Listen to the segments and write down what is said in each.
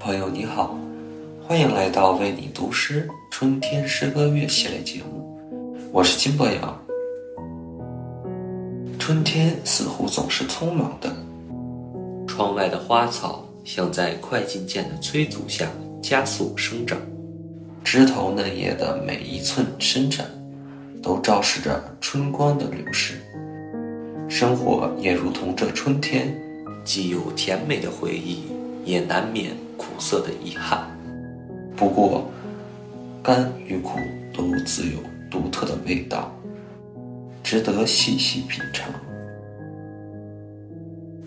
朋友你好，欢迎来到为你读诗春天诗歌月系列节目，我是金博洋。春天似乎总是匆忙的，窗外的花草像在快进键的催促下加速生长，枝头嫩叶的每一寸伸展，都昭示着春光的流逝。生活也如同这春天，既有甜美的回忆，也难免。苦涩的遗憾，不过，甘与苦都自有独特的味道，值得细细品尝。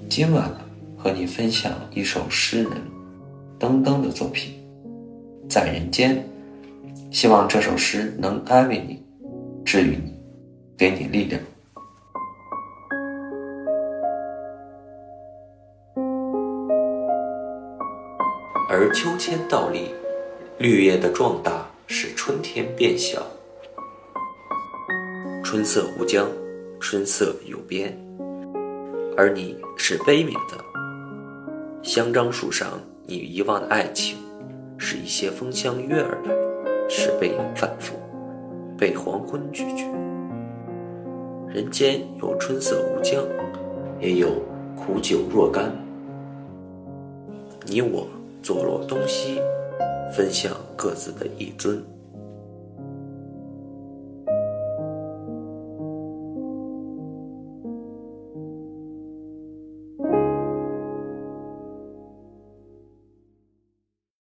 今晚和你分享一首诗人登登的作品《在人间》，希望这首诗能安慰你，治愈你，给你力量。而秋千倒立，绿叶的壮大使春天变小。春色无疆，春色有边，而你是悲悯的。香樟树上你遗忘的爱情，是一些风相约而来，是被反复，被黄昏拒绝。人间有春色无疆，也有苦酒若干。你我。坐落东西，分享各自的一尊。